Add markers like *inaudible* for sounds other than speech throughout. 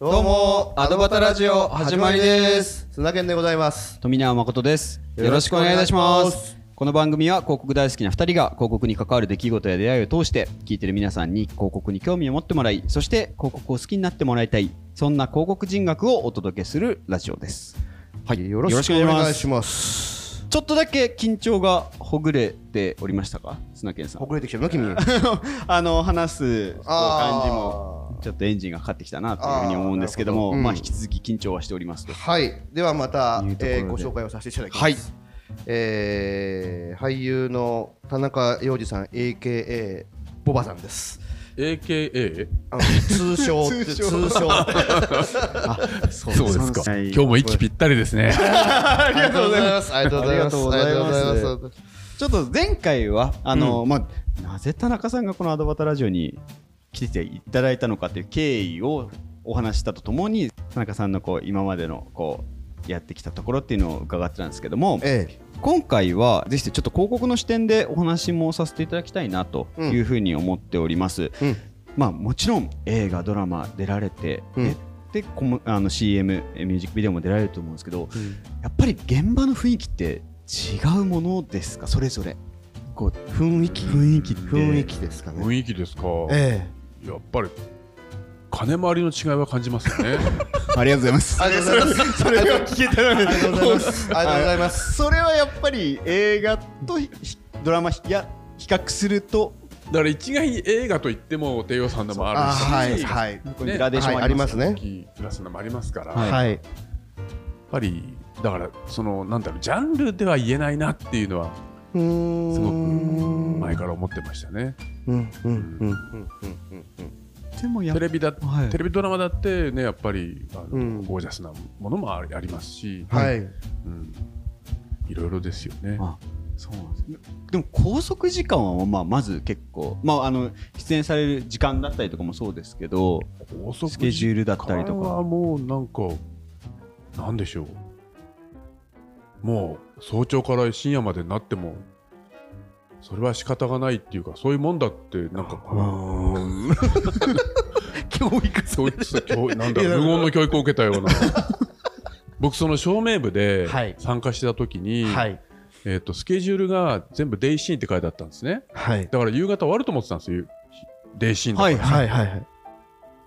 どうもアドバタラジオ始まりです。砂健でございます。富永誠です。よろしくお願いいたします。この番組は広告大好きな2人が広告に関わる出来事や出会いを通して聞いてる皆さんに広告に興味を持ってもらいそして広告を好きになってもらいたいそんな広告人学をお届けするラジオです。はい。よろしくお願いします。ちょっとだけ緊張がほぐれておりましたか？砂健さん。ほぐれてきてるの？君。*laughs* あの話す感じもちょっとエンジンがかかってきたなというふうに思うんですけどもどうんまあ引き続き緊張はしておりますと。はい。ではまたえーご紹介をさせていただきます。はい。えー俳優の田中洋次さん AKA ボバさんです。AKA? あの通称って *laughs* 通称。そうですか。はい今日も息ぴったりですね。ありがとうございます。ありがとうございます。ありがとうございます。ありがとうございます。ちょっと前回はあの、まあなぜ田中さんがこのアドバタラジオに来ていただいたのかという経緯をお話ししたとともに田中さんのこう今までのこうやってきたところっていうのを伺ってたんですけどもええ。今回はぜひちょっと広告の視点でお話もさせていただきたいなというふうに思っております。うん。まあもちろん映画ドラマ出られて、うん。であの CM ミュージックビデオも出られると思うんですけど、やっぱり現場の雰囲気って違うものですか？それぞれ。こう雰囲気。雰囲気雰囲気ですかね。雰囲気ですか。えやっぱり金回りの違いは感じますよね。*laughs* ありがとうございます。えありがとうございます。それが聞けたのにありがとうございます。ありがとうございます。それはやっぱり映画とひドラマや比較するとだから一概に映画といっても低予算でもあるし、はいはい。グラデーションはい。ありますね。プラスのもありますから、はい。やっはいぱりだからそのなんだろうジャンルでは言えないなっていうのはすごく前から思ってましたね。テレビだ、はい。テレビドラマだってねやっぱりあの、うん。ゴージャスなものもありますし、はい。うん、いろいろですよね。あそうなんですね。でも拘束時間はまあまず結構、まあ、あの出演される時間だったりとかもそうですけど高速スケジュールだったりとか。はもうなんかなんでしょう。もう早朝から深夜までになってもそれは仕方がないっていうかそういうもんだってなんかこう *laughs* 教育教なんだろう無言の教育を受けたような。*laughs* 僕その照明部ではい。参加してた時に、はい。えー、とスケジュールが全部デイシーンって書いてあったんですね。はい。だから夕方終わると思ってたんですよ。デイシーンだから、はいはいはいはい。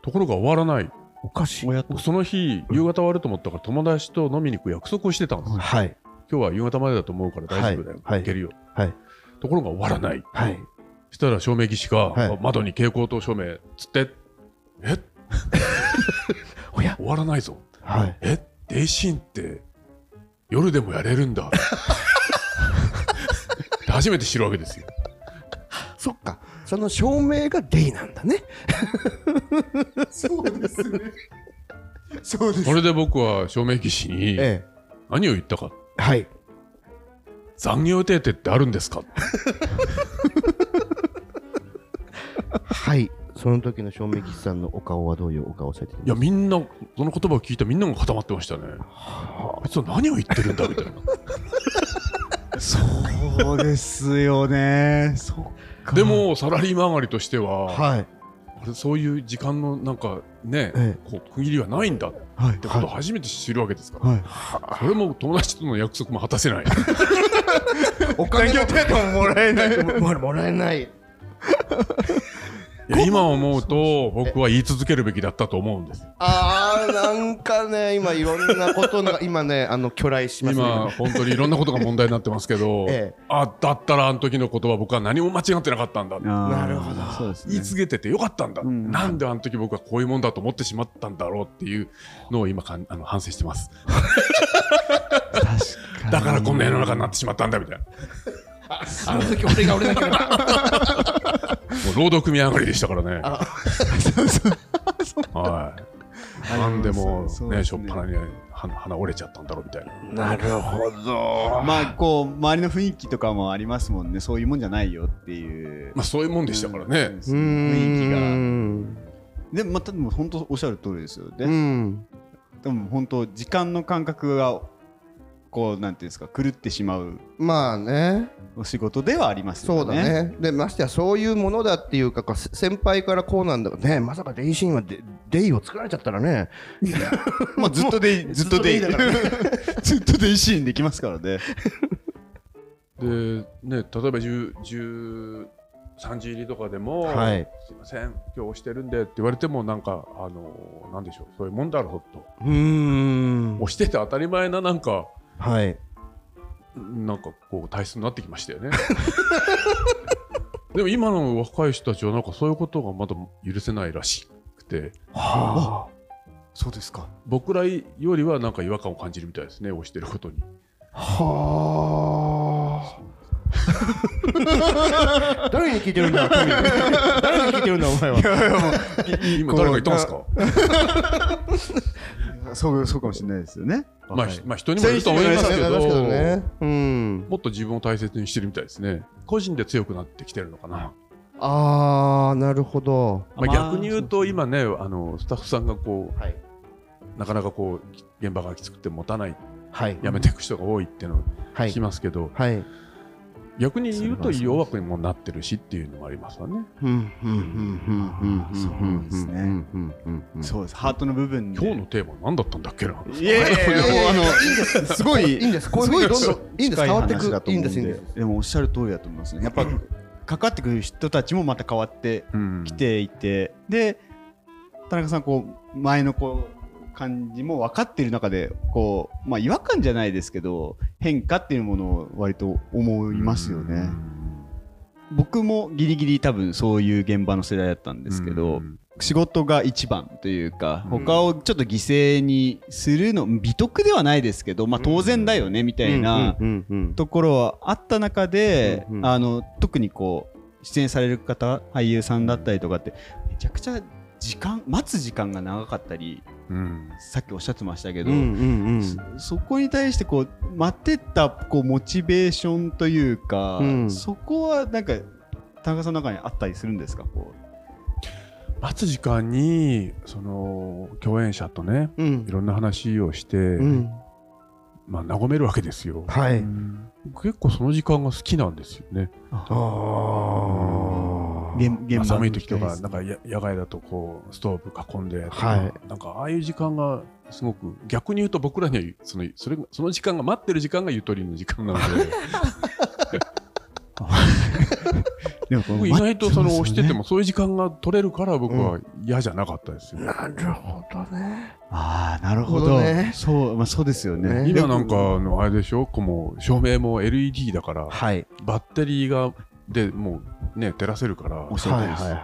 ところが終わらない。おかしい。その日夕方終わると思ったから友達と飲みに行く約束をしてたんですよ。はい今日は夕方までだと思うから大丈夫だよ、はい。行けるよ。はい。ところが終わらない。はい。そしたら照明技師が、はい。窓に蛍光灯照明つって。え？*laughs* おや？終わらないぞ。はい。え？デイシーンって夜でもやれるんだ。初めて知るわけですよ。*laughs* そっか。その照明がデイなんだね。そうですね。そうです。それで僕は照明技師にえ何を言ったかえはい。残業手当ってあるんですか？はい。その時の照明技師さんのお顔はどういうお顔をされていやみんなその言葉を聞いたみんなが固まってましたね。あいつは何を言ってるんだみたいな。そうですよね。そっか。でもサラリーマン上がりとしては、はいそういう時間のなんかね、えこう区切りはないんだっはい。てことを初めて知るわけですから、はい。それも友達との約束も果たせない。*laughs* お金の手ももらえない。*laughs* ももらえない今思うと僕は言い続けるべきだったと思うんですあーなんかね今いろんなことが *laughs* 今ねあの巨来しますね。今本当にいろんなことが問題になってますけど、*laughs* ええ。あだったらあの時の言葉僕は何も間違ってなかったんだ。ななるほど。そうですね。言い続けててよかったんだ、ん。なんであの時僕はこういうもんだと思ってしまったんだろうっていうのを今かんあの反省してます。確かに。だからこんな世の中になってしまったんだみたいな。あの時俺が俺だけど労働組合上がりでしたからね。*laughs* はい。なんでもねそうですね。しょっぱなに鼻鼻折れちゃったんだろうみたいな。なるほど。まあこう周りの雰囲気とかもありますもんね。そういうもんじゃないよっていう。まあそういうもんでしたからね、雰囲気が。んでまたでも本当おっしゃる通りですよ。ね、うん。でも本当時間の感覚がこうなんていうんですか狂ってしまうまあね。お仕事ではありますよね。そうだね。でましてやそういうものだっていうか先輩からこうなんだね。まさかデイシーンはデデイを作られちゃったらね。*laughs* まあずっとでずっとでずっとでいいだから *laughs* ずっとでいいシーンできますからね。でね例えば10 13時入りとかでも、はい。すいません今日押してるんでって言われてもなんかあのなんでしょうそういうもんだろうと。うーん。押してて当たり前ななんかはいなんかこう体質になってきましたよね。*laughs* でも今の若い人たちはなんかそういうことがまだ許せないらしくてはそうですか。僕らよりはなんか違和感を感じるみたいですね押してることに。あはあ誰に聞いてるんだ誰に聞いてるんだお前は。今誰か言ったんですか？そうそうかもしれないですよね。まあ、ひまあ人にもいると思いますけどね。うん。もっと自分を大切にしてるみたいですね。個人で強くなってきてるのかな、ああなるほど。まあ、逆に言うと今ねあのスタッフさんがこはい、うなかなかこう現場がきつくて持たない。はい。辞めていく人が多いっていうのをはい。聞きますけど、はい逆に言うと弱くもなってるしっていうのもありますわね。うんうんうんうんうんうんそうです。ね。ハートの部分で。今日のテーマ何だったんだっけな？いやいやあのすごいいいんですこういどんどんいいんです。近変わってくいいんです。いいんです。でもおっしゃる通りだと思いますね。やっぱかかってくる人たちもまた変わってうんきていて、で田中さんこう前のこう感じも分かっている中でこうまあ違和感じゃないですけど変化っていうものを割と思いますよね。僕もギリギリ多分そういう現場の世代だったんですけど、うん。仕事が一番というか、うん。他をちょっと犠牲にするの美徳ではないですけど、まあ、当然だよねみたいなところはあった中で、あの特にこう出演される方俳優さんだったりとかってめちゃくちゃ時間待つ時間が長かったりうん。さっきおっしゃってましたけど、うんうんうん。そそこに対してこう待ってったこうモチベーションというか、うん。そこはなんか田中さんの中にあったりするんですか？こ待つ時間にその共演者とねうん。いろんな話をして、うん。まあ和めるわけですよ、はい。結構その時間が好きなんですよね。あう現寒い時とか人なんかや野外だとこうストーブ囲んでとか、はい。なんかああいう時間がすごく逆に言うと僕らにはそのそれがその時間が待ってる時間がゆとりの時間なので。*laughs* 僕意外とその押しててももそういう時間が取れるから僕は嫌じゃなかったですよ、なるほどね。ああなるほど。そうまあそうですよね。ね。今なんかあのあれでしょ？こうもう照明も LED だからはい。バッテリーがでもうね照らせるから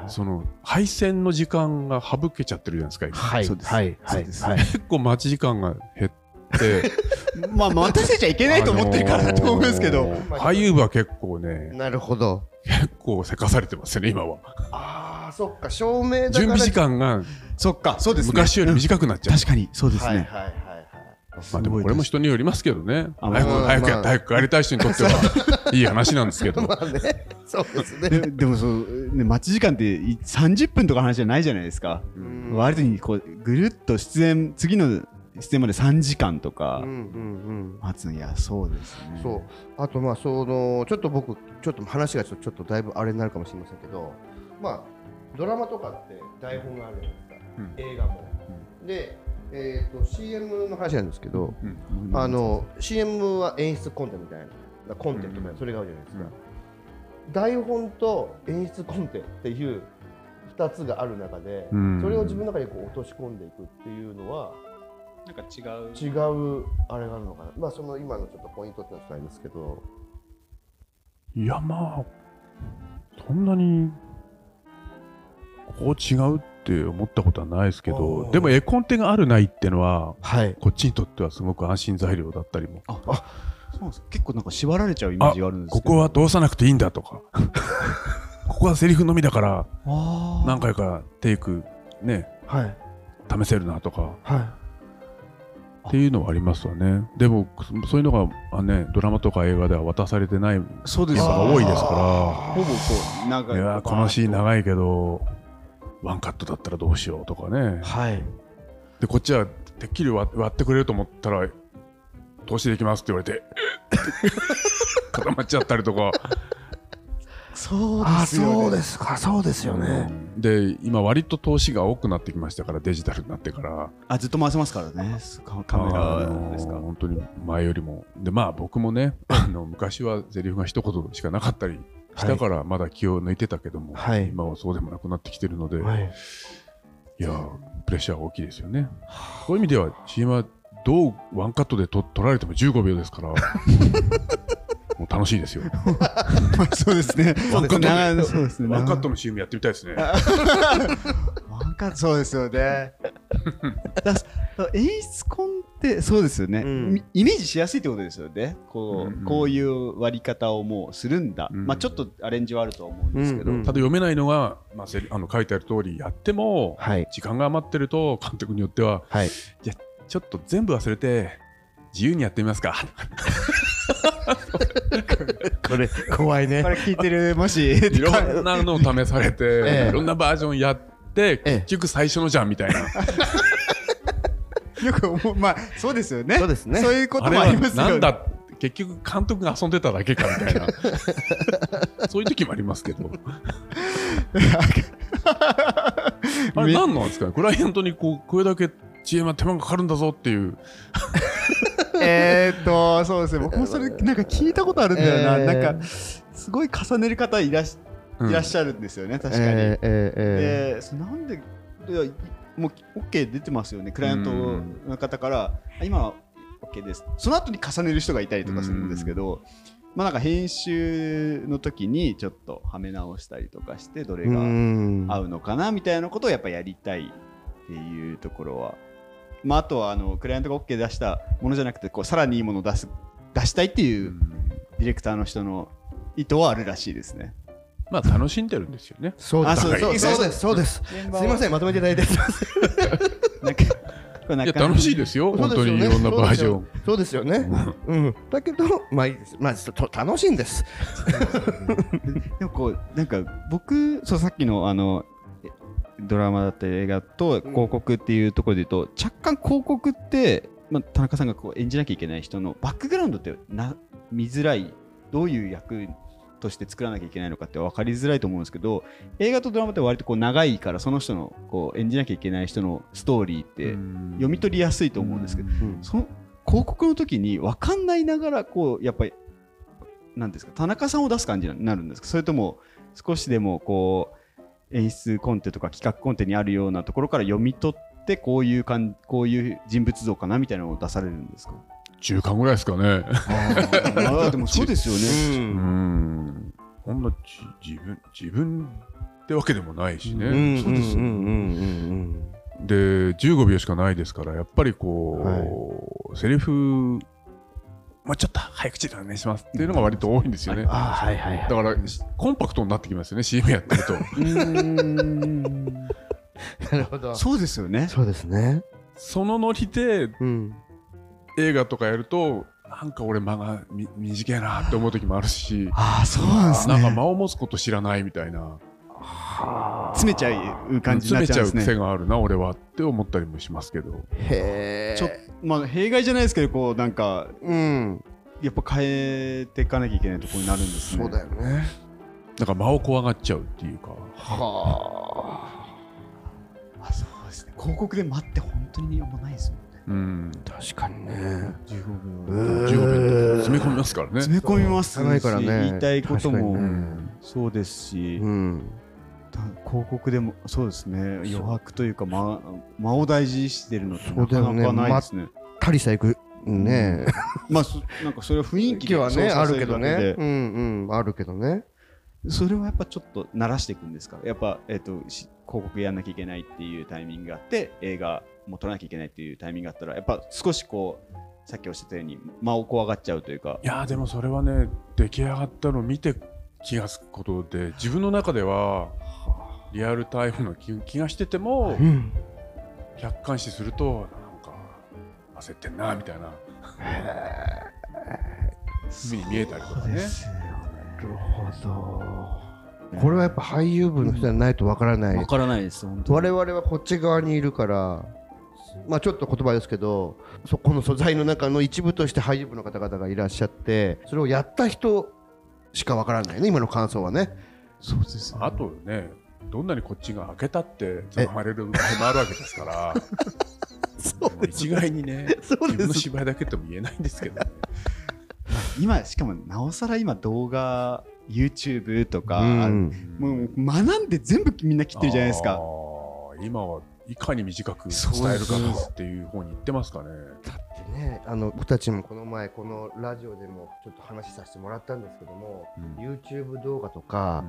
その配線の時間が省けちゃってるじゃないですか今はい。そうです。はい。はい。そうです。はい。結構待ち時間が減って。*laughs* まあ待たせちゃいけないと思ってるからだと思うんですけど、あのー俳優部は結構ねなるほど。結構せかされてますよね今は。ああそっか照明だから。準備時間がそっかそうですね。昔より短くなっちゃう、確かにそうですね、はいはいまあでもこれも人によりますけどね。あ早くまあ早くやまあ。って早く帰りたい人にとってはいい話なんですけど。*laughs* まあね。そうですね。ででもそう、ね、待ち時間ってい30分とかの話じゃないじゃないですか、うん。割とにこうぐるっと出演次の出演まで3時間とかうんうんうん。待つのいやそうですね。そう。あとまあそのちょっと僕ちょっと話がちょちょっとだいぶあれになるかもしれませんけどまあドラマとかって台本があるじゃないですか、うん。映画も、で、えー、と CM の話なんですけど、うん。あの CM は演出コンテみたいなコンテとかそれがあるじゃないですか、台本と演出コンテっていう2つがある中で、うん。それを自分の中にこう落とし込んでいくっていうのはなんか違う。違うあれがあるのかな。まあその今のちょっとポイントってのはないんですけど。いやまあそんなにこう違うって思ったことはないですけおどー。でも絵コンテがあるないってのははい。こっちにとってはすごく安心材料だったりも。あそうなんです。結構なんか縛られちゃうイメージがあるんですこけど。こは通さなくていいんだとか。*laughs* ここはセリフのみだから何回かテイクねはい。試せるなとか。はっていうのはありますわね。でもそそういうのがあ、ね、ドラマとか映画では渡されてないそうです現場が多いですかほぼこう長らいやーこのシーン長いけどワンカットだったらどうしようとかね。はい。でこっちはてっきり割割ってくれると思ったら投資できますって言われて *laughs* 固まっちゃったりとか。そうあそうですか。そうですよね。で今割と投資が多くなってきましたからデジタルになってから。あずっと回せますからね。カカメラですか、あのー本当に前よりも。でまあ僕もねあの昔はセリフが一言しかなかったりしたからまだ気を抜いてたけども、はい。今はそうでもなくなってきてるので、はい。いやープレッシャーが大きいですよね。そういう意味では CM はどうワンカットでと撮られても15秒ですから *laughs* もう楽しいですよ。*laughs* そうですね。ワンカットで長いそうですね。ワンカットの CM やってみたいですね。*laughs* ワンカットそうですよね。だ演出コンってそうですよね、うん。みイメージしやすいってことですよね。こう,、うんうん。こういう割り方をもうするんだ、うんまあちょっとアレンジはあるとは思うんですけど、うんうん。ただ読めないのが、まあ、あの書いてある通りやっても、はい。時間が余ってると監督によってははい。ちょっと全部忘れて自由にやってみますか。*laughs* これ怖いね。これ聞いてるもし。いろんなのを試されて、*laughs* ええ。いろんなバージョンやって、ええ。結局最初のじゃんみたいな *laughs* よく思う。まあそうですよね。そうですね。そういうこともありますよね。なんだ結局監督が遊んでただけかみたいな。*laughs* そういう時もありますけど。あれ何なんですか？ねクライアントにこうこれだけ CM は手間がかかるんだぞっていう。*laughs* えーっとそうですね。僕もそれなんか聞いたことあるんだよな、えー。なんかすごい重ねる方いらし,、うん。いらっしゃるんですよね。確かに、えーえーえでそなんでいやいもう OK 出てますよねクライアントの方から。あ今は OK です。その後に重ねる人がいたりとかするんですけど、まあなんか編集の時にちょっとはめ直したりとかしてどれがん。合うのかなみたいなことをやっぱやりたいっていうところは、まあ、あとはあのクライアントが OK 出したものじゃなくてこうさらにいいものを出す出したいっていうディレクターの人の意図はあるらしいですね。まあ楽しんでるんですよね。そうです。あそうですそうです。すいませんまとめていただいて。なんかいや楽しですよ本当にいろんなバージョン。そうですよね。うん。だけどまあいいです。まあと楽しいんです。でもこうなんか僕そうさっきのあのえドラマだったり映画と広告っていうところで言うと、若干広告って、まあ、田中さんがこう演じなきゃいけない人のバックグラウンドってな見づらい。どういう役として作らなきゃいけないのかって分かりづらいと思うんですけど映画とドラマって割とこう長いからその人のこう演じなきゃいけない人のストーリーって読み取りやすいと思うんですけど、うん。その広告の時に分かんないながらこうやっぱりなんですか田中さんを出す感じになるんですか？それとも少しでもこう演出コンテとか企画コンテにあるようなところから読み取ってこういうかんこういう人物像かなみたいなのを出されるんですか？中間ぐらいですかね。あでもそうですよね。うん。ん。こんなじ自分自分ってわけでもないしね、うんうんそうですようんうんで15秒しかないですからやっぱりこう、セリフもうちょっと早口でお願いしますっていうのが割と多いんですよね、うんあはいはいはい。だからコンパクトになってきますよね CM やってると。*laughs* *laughs* なるほど。そうですよね。そうですね。そのノリでうん映画とかやるとなんか俺間がみ短いなって思う時もあるしああそうなんですね。なんか間を持つこと知らないみたいな。詰めちゃう感じにな詰めちゃうっちゃうんですね。癖があるな俺はって思ったりもしますけど。へえちょっとまあ弊害じゃないですけどこうなんかうん。やっぱ変えていかなきゃいけないところになるんですね。そうだよね。なんか間を怖がっちゃうっていうか。はあそうですね。広告で待って本当にあんまないですもんねうん。あ確かにね。15う15ん分詰め込みますからね。詰め込みます。し長いからね。言いたいことも、そうですし、うん。た広告でもそうですね。余白というか間間を大事にしてるのってそなかなかないですね。たりさ行くね。まあそなんかそれは雰囲気気はねあるけどね。でうんうんあるけどね。それはやっぱちょっと慣らしていくんですか？やっぱ、えっとし広告やんなきゃいけないっていうタイミングがあって映画も撮らなきゃいけないっていうタイミングがあったらやっぱ少しこうさっきおっしゃったように間を怖がっちゃうというか。いやーでもそれはね出来上がったのを見て気がつくことで自分の中ではリアルタイムの気気がしててもうん。客観視するとなんか焦ってんなみたいな。ふうに見えたりとかね。なるほど。これはやっぱ俳優部の人じゃないとわからない。わからないです本当に。我々はこっち側にいるからまあ、ちょっと言葉ですけどそこの素材の中の一部として俳優部の方々がいらっしゃってそれをやった人しかわからないね今の感想はね。そうですあとねどんなにこっちが開けたってつままれる場合もあるわけですから。*laughs* そう一概にね自分の芝居だけとも言えないんですけどね。*laughs* 今しかもなおさら今動画 YouTube とか、うん。もう学んで全部みんな切ってるじゃないですあかー今はいかに短く伝えるかっていう方に行ってますかね。だってねあの僕たちもこの前このラジオでもちょっと話させてもらったんですけども、うん。YouTube 動画とか、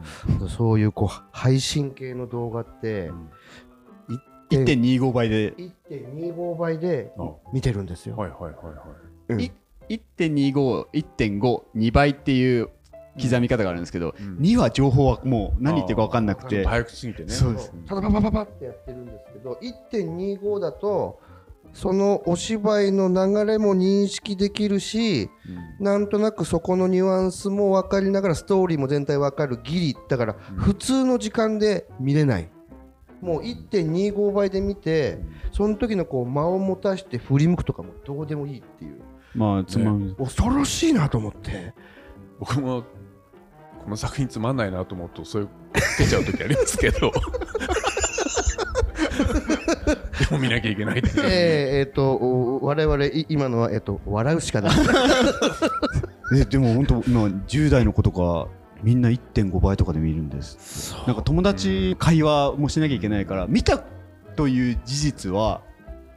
そういうこう配信系の動画って1 2 5倍で。1.25倍であ。見てるんですよ。はいはいはいはい。1.25、1.5、2倍っていう刻み方があるんですけど、うん。2は情報はもう何言ってるか分かんなくて、早くすぎてね。そうです。ただパパパパってやってるんですけど1.25だとそのお芝居の流れも認識できるしうん。なんとなくそこのニュアンスも分かりながらストーリーも全体分かるギリだからうん。普通の時間で見れない。もう1.25倍で見てその時のこう間を持たして振り向くとかもどうでもいいっていう。まあつまみ、恐ろしいなと思って。僕もこの作品つまんないなと思うとそういう出ちゃう時ありますけど。*laughs* でも見なきゃいけないって。いうえーえーとお我々い今のは、えー、と笑うしかない。*laughs* えでも本当、まあ、10代の子とかみんな1.5倍とかで見るんです。なんか友達会話もしなきゃいけないから見たという事実は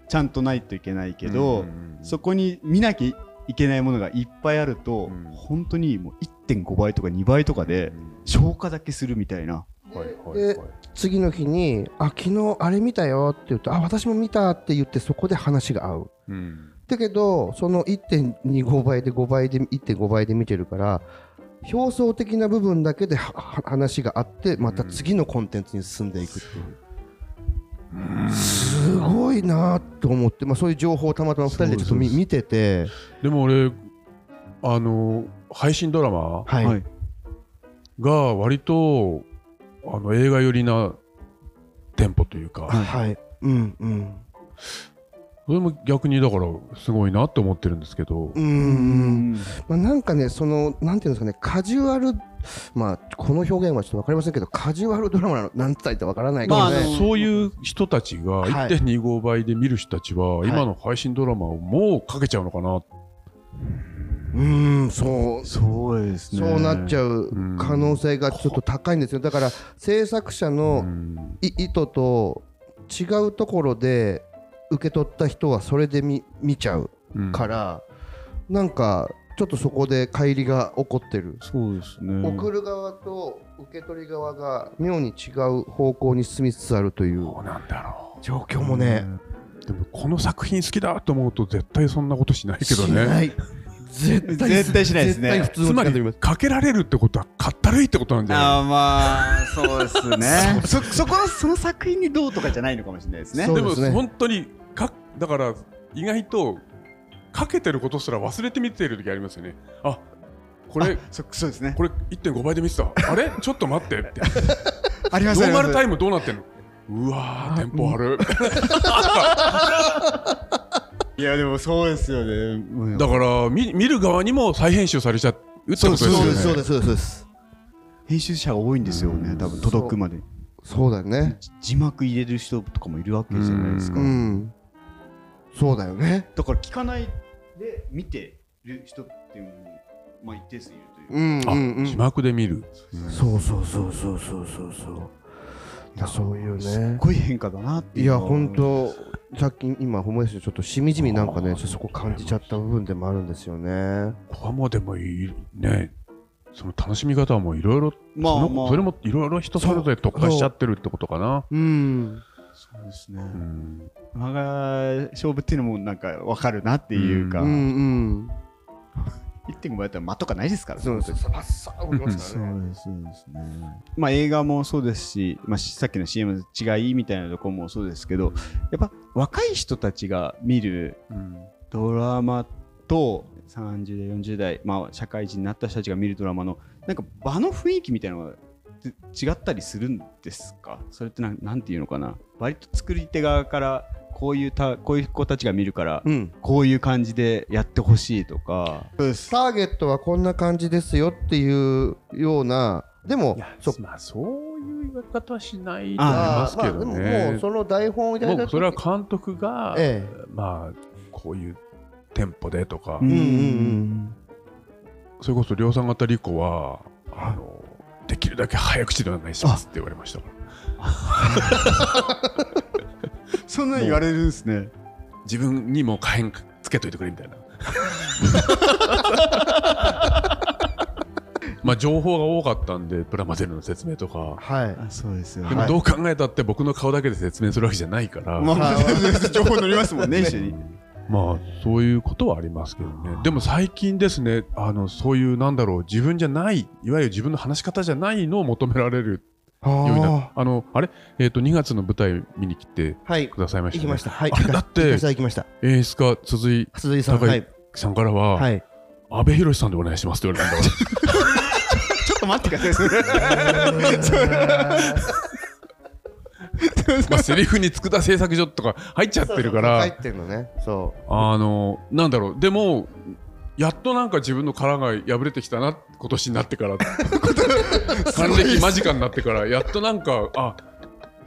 ちゃんとないといけないけど、うんそこに見なきゃいけないものがいっぱいあると、うん。本当にもう1.5倍とか2倍とかで消化だけするみたいな。はいはいではい。次の日に「あ昨日あれ見たよ」って言うと「あ私も見た」って言ってそこで話が合う。うん。だけどその1.25倍で5倍で1.5倍で見てるから表層的な部分だけで話があってまた次のコンテンツに進んでいくっていう、すごいなと思って、まあ、そういう情報をたまたま2人でちょっと見てて。でも俺あの配信ドラマはい、はいが割とあの映画寄りなテンポというか、はい。はい。うんうん。それも逆にだからすごいなって思ってるんですけど、うんうん。まあ、なんかねそのなんていうんですかねカジュアルまあこの表現はちょっと分かりませんけどカジュアルドラマなのなんつったらいいか分からないけどね、まあそういう人たちがはい。1.25倍で見る人たちは、い。今の配信ドラマをもうかけちゃうのかな、うんそう。そうですね。そうなっちゃううん可能性がちょっと高いんですよ。だから制作者うの意図と違うところで受け取った人はそれで見見ちゃううん。から、なんかちょっとそこで乖離が起こってる、そうですね。送る側と受け取り側が妙に違う方向に進みつつあるという。どうなんだろ状況もね、うでもこの作品好きだと思うと絶対そんなことしないけどね絶対絶対しないですね。絶対普通のつまりかけられるってことはかったるいってことなんじゃないあーまあそうですね。そそこのその作品にどうとかじゃないのかもしれないですね。でも本当にかだから意外とかけてることすら忘れて見てる時ありますよね。あこれそそうですね。これ1.5倍で見てた。あれ？ちょっと待ってって。*laughs* ありますノーマルタイイムどうなってんの？うわーテンポ悪 *laughs* いやでもそうですよね。だから見見る側にも再編集されちゃうってことですよね。そうですそうですそうです。そうです編集者が多いんですよね多分届くまで。そうだよね。字幕入れる人とかもいるわけじゃないですか。うん。そうだよね。だから聞かないで見てる人っていうのもまあ一定数いるといううんあ、うんうん。字幕で見る、そうそうそうそうそうそうそういやそういうすっねごい変化だなっていういや本当さっき今思い出してちょっとしみじみなんかねそこ感じちゃった部分でもあるんですよね。ここまでもいいね。その楽しみ方はもういろいろまあまあ。それもいろいろ人それぞれ特化しちゃってるってことかな。う。ん。そうですね。うん。間が勝負っていうのもなんか分かるなっていうか、うんうん1.5倍だったら間とかないですからそうです。ますからね。*laughs* ですそうですね。まあ映画もそうですし、まあ、しさっきの CM の違いみたいなところもそうですけどやっぱ若い人たちが見るうん。ドラマと30代40代、まあ、社会人になった人たちが見るドラマのなんか場の雰囲気みたいなのがつ違ったりするんですか？それってなんなんていうのかな？割と作り手側からこういうたこういう子たちが見るから、うん。こういう感じでやってほしいとか。ターゲットはこんな感じですよっていうようなでもそまあそういう言われ方はしないと思いますけどあーまあでもねもうその台本をいただいたもうそれは監督が、えまあこういうテンポでとか、うんうんうん。それこそ量産型リコはあのできるだけ早口でお願いしますって言われました *laughs* そんなに言われるんですね。自分にも火炎つけといてくれみたいな。*laughs* まあ情報が多かったんでプラモデルの説明とか。はい。あそうですよでもどう考えたって僕の顔だけで説明するわけじゃないから、まあ、情報乗りますもんね一緒に。まあそういうことはありますけどね。でも最近ですねあのそういうなんだろう自分じゃないいわゆる自分の話し方じゃないのを求められるようになああのあれ？えっ、と2月の舞台見に来てーはい。くださいました、ね、行きました。はい。だって演出家鈴井鈴井さんはい。さんからは、はい。阿部寛さんでお願いしますって言われたんだ *laughs* ちょっと待ってくださいまあセリフに佃製作所とか入っちゃってるから。入ってるのね。そあのなんだろう。でもやっとなんか自分の殻が破れてきたな今年になってから。*laughs* 還暦間近になってからやっとなんかあ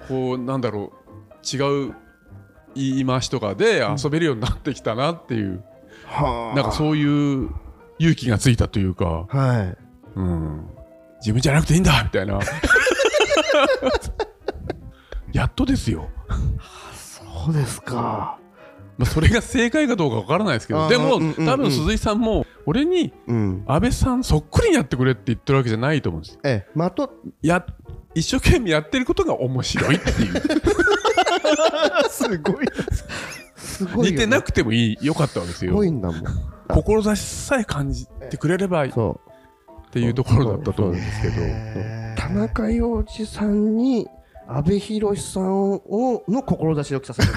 こうなんだろう違う言い回しとかで遊べるようになってきたなっていう、うはなんかそういう勇気がついたというか、はい。うん、自分じゃなくていいんだみたいな。*laughs* やっとですよ。そうですかまあ、それが正解かどうかわからないですけどでも、多分鈴井さんも俺にうん。安倍さんそっくりにやってくれって言ってるわけじゃないと思うんですよ。ええまとや一生懸命やってることが面白いっていう。*laughs* すごい。すごいよね。似てなくてもいいよかったわけですすよごいんだもん。志さえ感じてくれればいいっていうところだったと思うんですけど。田中洋次さんに阿部寛さんをの志を着させる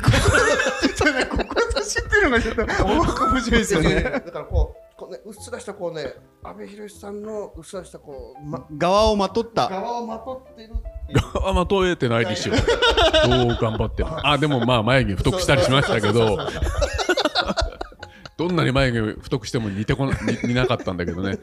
志っていうのがちょっと面白いですよね。だからこうこうねうっすらしたこうね阿部寛さんのうっすらしたこう、ま、側をまとった。側をまとってるあまとえてないでしょ。*laughs* どう頑張っても。あでもまあ眉毛太くしたりしましたけどどんなに眉毛太くしても似てこな *laughs* 似似なかったんだけどね。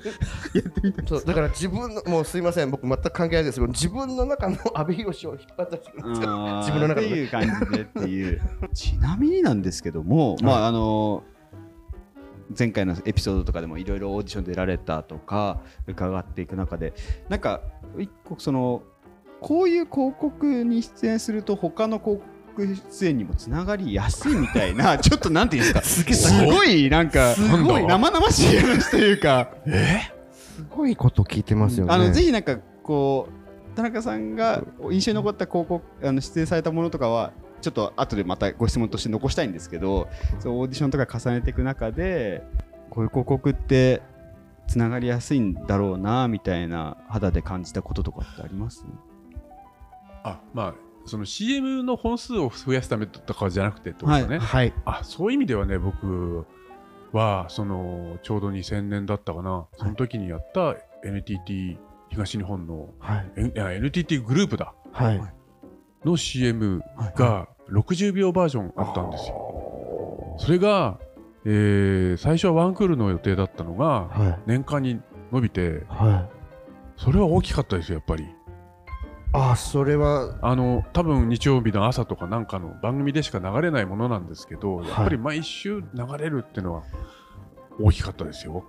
*laughs* そうだから自分のもうすいません。僕全く関係ないですけど自分の中の阿部寛を引っ張ってきてるんですよ自分の中でっていう感じでっていう。*laughs* ちなみになんですけども、まああの前回のエピソードとかでもいろいろオーディション出られたとか伺っていく中でなんか一個そのこういう広告に出演すると他の広告出演にもつながりやすいみたいな *laughs* ちょっとなんていうんですか。すごい。なんかすごい生々しい話というか。すごいこと聞いてますよね。あのぜひなんかこう田中さんが印象に残った広告あの出演されたものとかはちょっと後でまたご質問として残したいんですけどそうオーディションとか重ねていく中でこういう広告ってつながりやすいんだろうなみたいな肌で感じたこととかってあります？あまあその CM の本数を増やすためとかじゃなくてってことね、はい。あそういう意味ではね僕はそのちょうど2000年だったかな。その時にやった NTT 東日本の、はい。NTT グループだ。はい。の CM が60秒バージョンあったんですよ。それが、えー最初はワンクールの予定だったのがはい。年間に伸びてはい。それは大きかったですよやっぱり。あそれはあの多分日曜日の朝とかなんかの番組でしか流れないものなんですけど、やっぱり毎週流れるっていうのは大きかったですよ。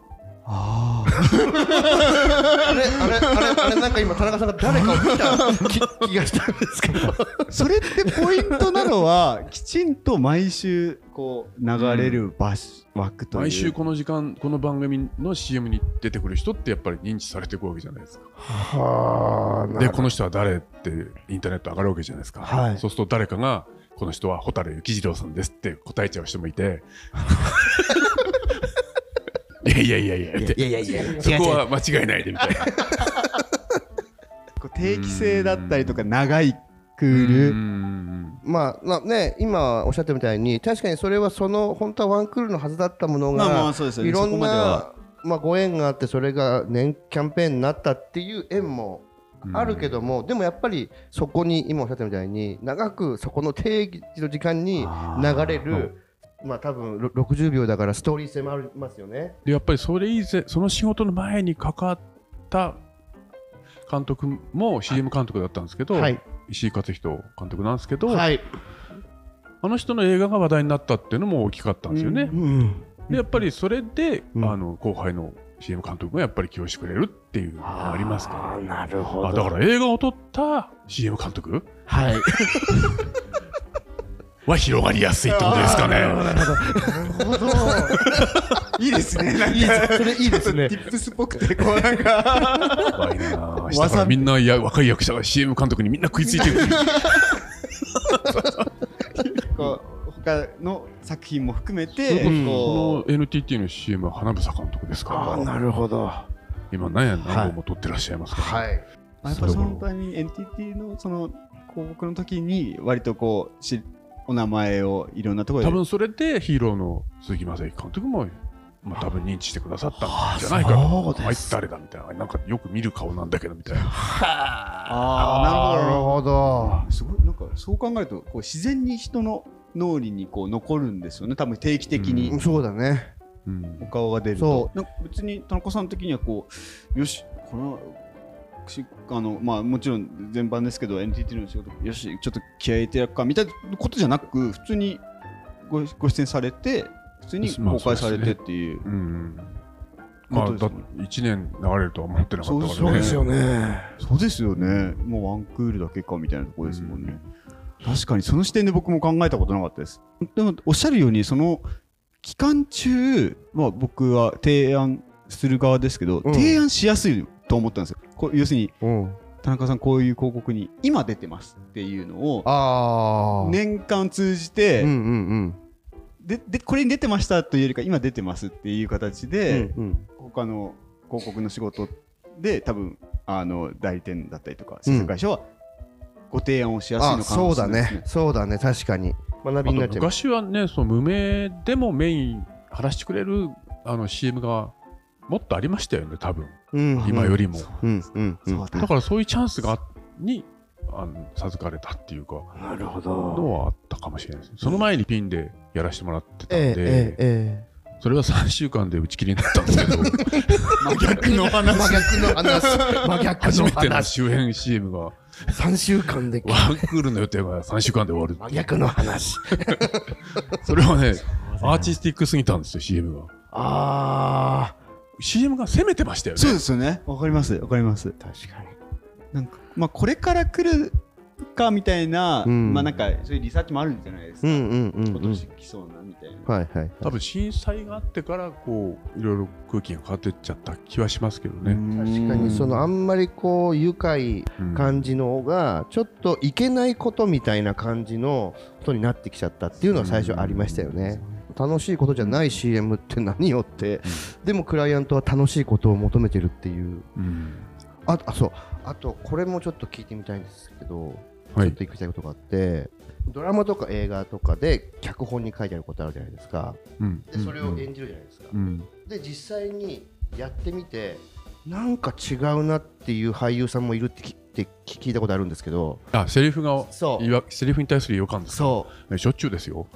ああれあれあれあれなんか今田中さんが誰かを見た気気がしたんですけど。それってポイントなのはきちんと毎週こう流れる場所、枠という。毎週この時間この番組の CM に出てくる人ってやっぱり認知されていくわけじゃないですか。はあでこの人は誰ってインターネット上がるわけじゃないですか、はい。そうすると誰かがこの人は蛍幸次郎さんですって答えちゃう人もいていやいやいやいや。っていやいやいや。そこは間違いないでみたいな。*laughs* こう定期性だったりとか長いクうール。ん。まあ、まあね、今おっしゃったみたいに確かにそれはその本当はワンクールのはずだったものが、まあまあそうですよねいろんなは。まあ、ご縁があってそれが年キャンペーンになったっていう縁もうん。あるけども、でもやっぱりそこに今おっしゃったみたいに長くそこの定義の時間に流れるまあ多分ろ60秒だからストーリー性もありますよね。でやっぱりそれ以前その仕事の前に関わった監督も CM 監督だったんですけど、はい石井勝人監督なんですけど、はい。あの人の映画が話題になったっていうのも大きかったんですよね。うんでやっぱりそれで、うんあの後輩の CM 監督がやっぱり起用してくれるっていうのがありますから。なるほあだから映画を撮った CM 監督？はい。*laughs* は広がりやすいってことですかね。なるほど。いいですね。なんいいですそれいいですねティップスっぽくて、こうなんか。怖いなあ下からみんなや若い役者が CM 監督にみんな食いついてる。こう他の作品も含めそて、うんこの NTT の CM は花房監督ですから、なるほど。今何や何本も撮ってらっしゃいますから、はい。やっぱそのタイミング NTT のその広告の時に割とこうしお名前をいろんなところで。多分それでヒーローの鈴木雅之監督も、まあ、多分認知してくださったんじゃないかそうです。なあいつ誰だみたいな。なんかよく見る顔なんだけどみたいな。*laughs* ああなるほど。ほど。すごいなんかそう考えるとこう自然に人の脳裏にこう残るんですよね。多分定期的に。そうだね。うんお顔が出るそとなんか別に田中さん的にはこうよしこのしあのまあもちろん全般ですけど NTT の仕事よしちょっと気合い入れてやるかみたいなことじゃなく普通にごご出演されて普通にまあ公開されてっていう。うんまあだことですね。1年流れるとは思ってなかったからねそうですよね。そうですよね。もうワンクールだけかみたいなところですもんね、確かにその視点で僕も考えたことなかったです。でもおっしゃるようにその期間中は僕は提案する側ですけど、うん。提案しやすいと思ったんですよこう要するにうん。田中さんこういう広告に今出てますっていうのをああ。。年間通じて、うんうんででこれに出てましたというよりか今出てますっていう形うん。で、うんうん他の広告の仕事で多分あの代理店だったりとか制作会社はご提案をしやすいあのかそうだもしれないですねね。そうだね。確かに。学びになっちゃいます。昔はねその無名でもメイン話してくれるあの CM がもっとありましたよね多分。うん。今よりも、うん。うん。うん。そうだだからそういうチャンスがあにあの授かれたっていうかなるほのはあったかもしれないですその前にピンでやらせてもらってたんで、えええええそれは3週間で打ち切りになったんですけど。*laughs* 真逆のえ。真話逆の話。真逆の *laughs* 初めての話。周辺 CM が。3週間で。ワンクールの予定が3週間で終わる真逆の話。*laughs* それはねアーティスティックすぎたんですよ CM が。あ CM が攻めてましたよねそうですよねわかりますわかりますあ。確かに。なんかまあこれから来るかみたいな、うんまあなんかそういうリサーチもあるんじゃないですか、うんうんうんうん今年。来そうなみたいな、はいはい。多分震災があってからこういろいろ空気が変わってっちゃった気はしますけどね、確かにそのあんまりこう愉快うん感じのがちょっといけないことみたいな感じのことになってきちゃったっていうのは最初ありましたよね。楽しいことじゃない CM って何よって、でもクライアントは楽しいことを求めてるっていう。うん。ああそう。あとこれもちょっと聞いてみたいんですけど、はい。ちょっと聞きたいことがあってドラマとか映画とかで脚本に書いてあることあるじゃないですか。うん。でそれを演じるじゃないですか、うん。で実際にやってみてなんか違うなっていう俳優さんもいるって聞って聞いたことあるんですけど。あセリフがそう。いわセリフに対する違和感ですか？そしょっちゅうですよ。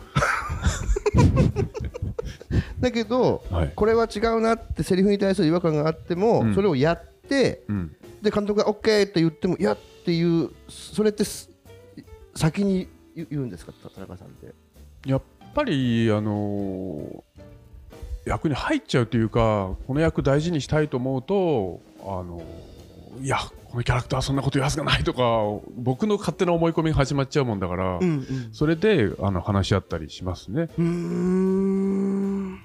う *laughs* だけどはい、これは違うなってセリフに対する違和感があっても、うん。それをやってうん、で監督が OK って言ってもいやっていうそれってす先に言言うんですか？田中さんって。やっぱりあのー役に入っちゃうというかこの役大事にしたいと思うとあのーいやこのキャラクターはそんなこと言うはずがないとか僕の勝手な思い込みが始まっちゃうもんだから、んそれであの話し合ったりしますね。うんうん。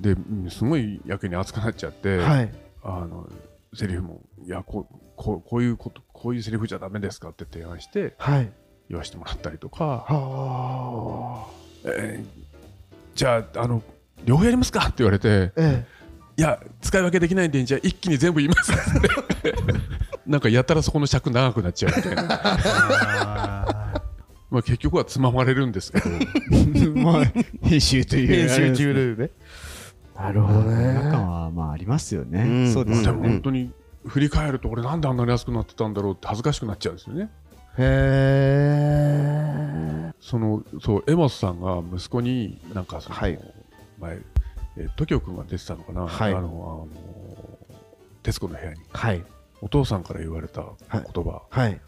でうんすごい役に熱くなっちゃって、はい。あのセリフもいやこうこうこういうことこういうセリフじゃダメですかって提案してはい。言わせてもらったりとか、はあ。えーじゃああの両方やりますか？って言われてえいや使い分けできないんでじゃあ一気に全部言います。っ *laughs* てなんかやたらそこの尺長くなっちゃうみたいな。まあ結局はつままれるんですけど。*laughs* まあ編集という編集中でね。なるほどね。はまあありますよね、うん。そうでますね、も本当に振り返ると俺なんであんなに安くなってたんだろうって恥ずかしくなっちゃうんですよね。へえそのそうエモスさんが息子になんかその、はい前えー、時生君が出てたのかな、はい。あのあの徹子の部屋に。はい。お父さんから言われた言葉、はい。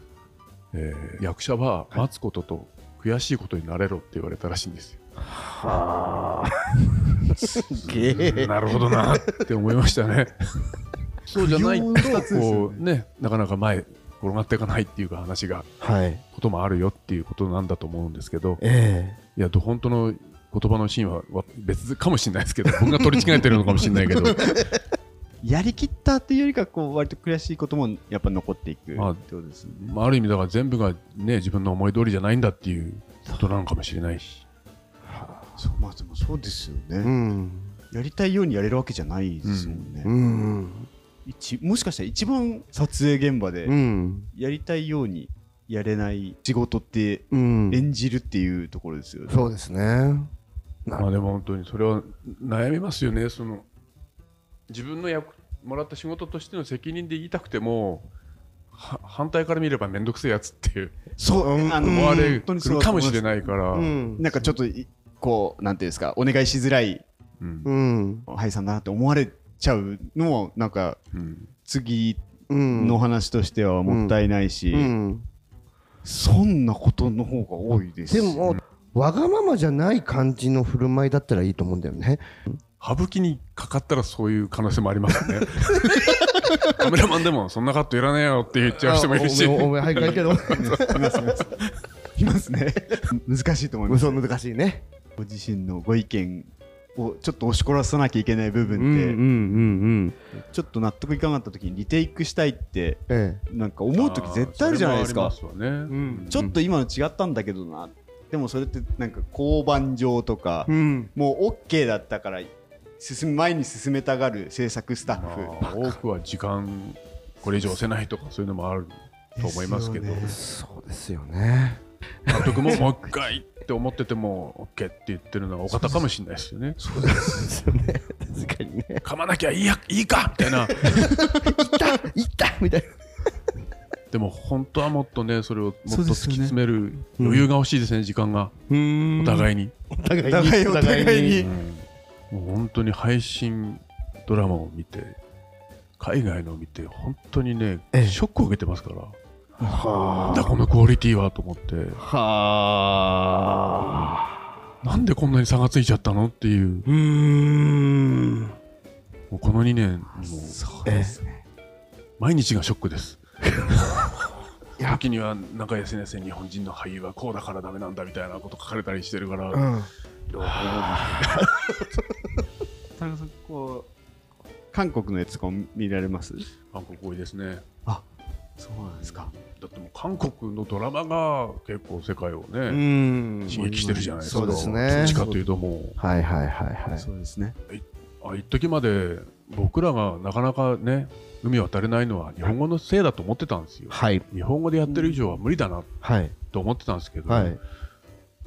えー役者は待つことと悔しいことになれろって言われたらしいんですよ。はあ。*laughs* すげえ。なるほどなって思いましたね。*laughs* そうじゃないとこうねなかなか前転がっていかないっていうか話がはい。こともあるよっていうことなんだと思うんですけど。え。いやど本当の言葉のシーンはわ別かもしれないですけど僕が取り違えてるのかもしれないけど *laughs* やりきったっていうよりかこう割と悔しいこともやっぱ残っていくってまあことですよね。まあある意味だから全部がね自分の思い通りじゃないんだっていうことなのかもしれないしそうまあでもそうですよえうね。んやりたいようにやれるわけじゃないですもんね。うん一もしかしたら一番撮影現場でうんやりたいようにやれない仕事ってうん演じるっていうところですよね。そうですねなまあでも本当にそれは悩みますよね。その自分の役もらった仕事としての責任で言いたくてもは反対から見れば面倒くせえやつっていううんそうあの思われるかもしれないから、うん。なんかちょっといこうなんていうんですかお願いしづらいうん。うん俳優さんだなって思われちゃうのもなんかうん。次うんの話としてはもったいないし、うんそんなことの方が多いですでもわがままじゃない感じの振る舞いだったらいいと思うんだよね。羽吹きにかかったらそういう可能性もありますね。カメラマンでもそんなカットいらねえよって言っちゃう人もいるし。あお前はいかいけどいますね難しいと思いますそう難しいねご自身のご意見をちょっと押し殺さなきゃいけない部分って、うんうんうんうんちょっと納得いかなかった時にリテイクしたいってえなんか思う時絶対あるじゃないですかちょっと今の違ったんだけどなでもそれってなんか交番上とか、えうん。もう OK だったから進む前に進めたがる制作スタッフ、まあ多くは時間これ以上押せないとかそういうのもあると思いますけど。ですよそうですよね。監督ももう一回って思ってても OK って言ってるのがお方かもしれないですよね。そうですよね。*laughs* 確かにね。噛まなきゃいいやいいかみたいな。*laughs* いったいったみたいなでも本当はもっとねそれをもっと突き詰める余裕が欲しいですね時間が。うん。お互いに、お互いに。お互いに。うん。もう本当に配信ドラマを見て海外のを見て本当にねええ。ショックを受けてますから。はなんだこのクオリティはと思って。はなんでこんなに差がついちゃったのっていう。うん。もうこの2年もうそうですね。毎日がショックです時にはなんか SNS で日本人の俳優はこうだからダメなんだみたいなこと書かれたりしてるから、うん。田中さんこう韓国のやつとかも見られます？韓国多いですね。そうなんですか。だってもう韓国のドラマが結構世界をうね、ん。刺激してるじゃないですか。そうですどねっちかというともう。はいはいはいはい。そうですね。あ一時まで僕らがなかなかね海渡れないのは日本語のせいだと思ってたんですよ。はい。日本語でやってる以上は無理だなはい。と思ってたんですけど、はい。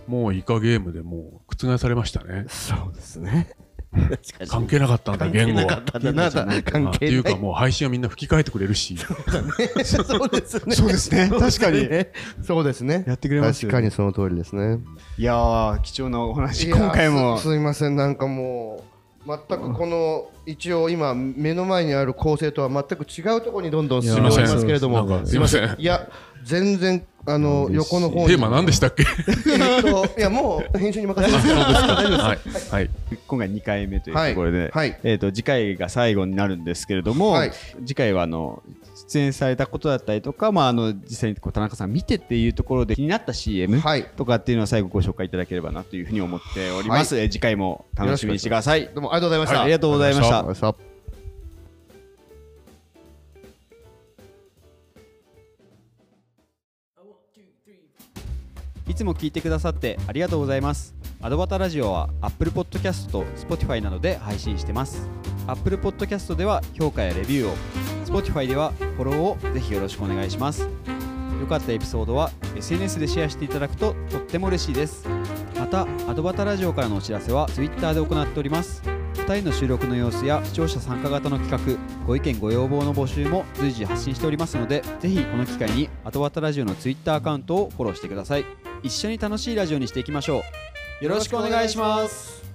もうイカゲームでもう覆されましたね。そうですね。関係なかったんだ言語は。関係なかったんだな関あって係ない。いうかもう配信はみんな吹き替えてくれるし。そうですね。そうですね。確かに。ねそうですね。やってくれますよ。確かにその通りですね。いやー貴重なお話今回もすすいません。なんかもう全くこの一応今目の前にある構成とは全く違うところにどんどん進んでおりますけれども。すいません。いや全然あの横の方に。テーマ何でしたっけ？えっといや *laughs* もう編集に任せます大丈夫です。はい、はい、今回2回目というところで、はい。はい。えー、と次回が最後になるんですけれども、はい。次回はあの出演されたことだったりとか、まあ、あの実際にこう田中さん見てっていうところで気になった CM はい。とかっていうのを最後ご紹介いただければなというふうに思っております、えー次回も楽しみにしてください。どうもありがとうございました、はい。ありがとうございましたいつも聞いてくださってありがとうございます。アドバタラジオは Apple Podcast と Spotify などで配信してます。Apple Podcast では評価やレビューを、Spotify ではフォローをぜひよろしくお願いします。良かったエピソードは SNS でシェアしていただくととっても嬉しいです。また、アドバタラジオからのお知らせは Twitter で行っております。2人の収録の様子や視聴者参加型の企画ご意見ご要望の募集も随時発信しておりますのでぜひこの機会に後わたラジオの Twitter アカウントをフォローしてください。一緒に楽しいラジオにしていきましょう。よろしくお願いします。